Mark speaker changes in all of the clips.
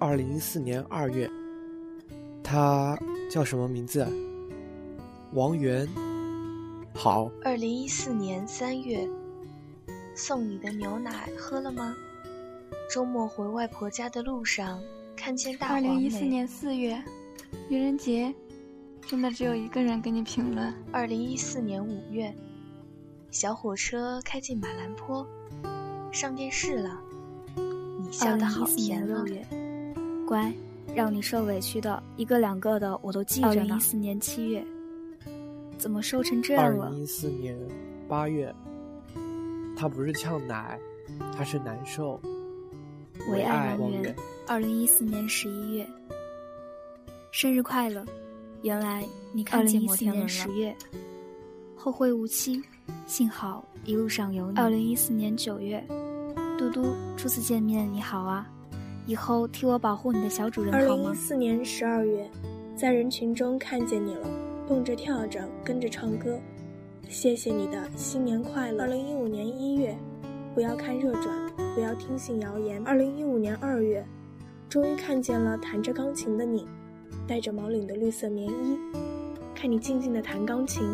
Speaker 1: 二零一四年二月，他叫什么名字？王源。好。
Speaker 2: 二零一四年三月，送你的牛奶喝了吗？周末回外婆家的路上，看见大。
Speaker 3: 二零一四年四月，愚人节，真的只有一个人给你评论。
Speaker 2: 二零一四年五月，小火车开进马兰坡，上电视了。你笑得好甜啊！
Speaker 4: 乖，让你受委屈的一个两个的我都记着呢。二零一四年七月，怎么瘦成这样了？
Speaker 1: 二零一四年八月，他不是呛奶，他是难受。
Speaker 4: 唯爱
Speaker 1: 王源。
Speaker 4: 二零一四年十一月，生日快乐！原来你看见摩天轮了。十月，后会无期，幸好一路上有你。二零一四年九月，嘟嘟，初次见面你好啊。以后替我保护你的小主人好吗？
Speaker 5: 二零一四年十二月，在人群中看见你了，蹦着跳着跟着唱歌，谢谢你的新年快乐。二零一五年一月，不要看热转，不要听信谣言。二零一五年二月，终于看见了弹着钢琴的你，带着毛领的绿色棉衣，看你静静的弹钢琴，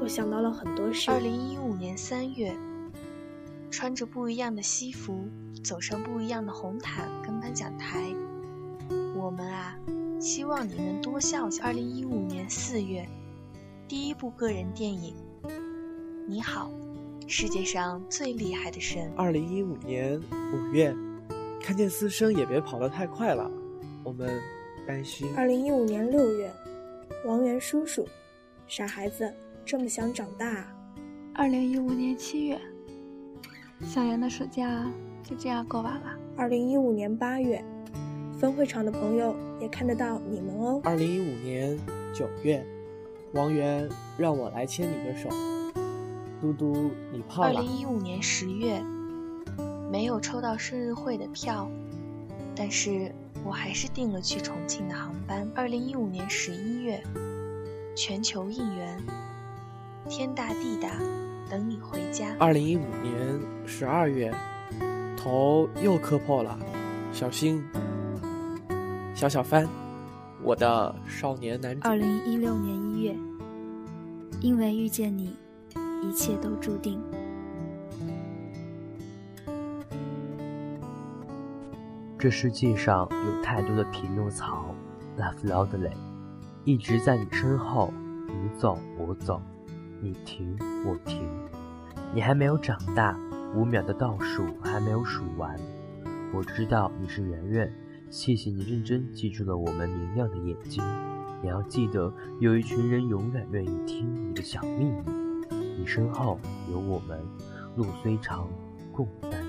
Speaker 5: 我想到了很多事。
Speaker 2: 二零一五年三月，穿着不一样的西服。走上不一样的红毯跟颁奖台，我们啊，希望你能多笑笑。二零一五年四月，第一部个人电影，你好，世界上最厉害的神。
Speaker 1: 二零一五年五月，看见私生也别跑得太快了，我们担心。
Speaker 5: 二零一五年六月，王源叔叔，傻孩子这么想长大。
Speaker 3: 二零一五年七月，小圆的暑假。就这样过完了。
Speaker 5: 二零一五年八月，分会场的朋友也看得到你们哦。
Speaker 1: 二零一五年九月，王源让我来牵你的手。嘟嘟，你胖了。
Speaker 2: 二零一五年十月，没有抽到生日会的票，但是我还是订了去重庆的航班。二零一五年十一月，全球应援，天大地大，等你回家。
Speaker 1: 二零一五年十二月。头又磕破了，小心！小小帆，我的少年男主。
Speaker 4: 二零一六年一月，因为遇见你，一切都注定。
Speaker 6: 这世界上有太多的匹诺曹，laugh loudly，一直在你身后，你走我走，你停我停，你还没有长大。五秒的倒数还没有数完，我知道你是圆圆，谢谢你认真记住了我们明亮的眼睛。你要记得，有一群人永远愿意听你的小秘密。你身后有我们，路虽长，共担。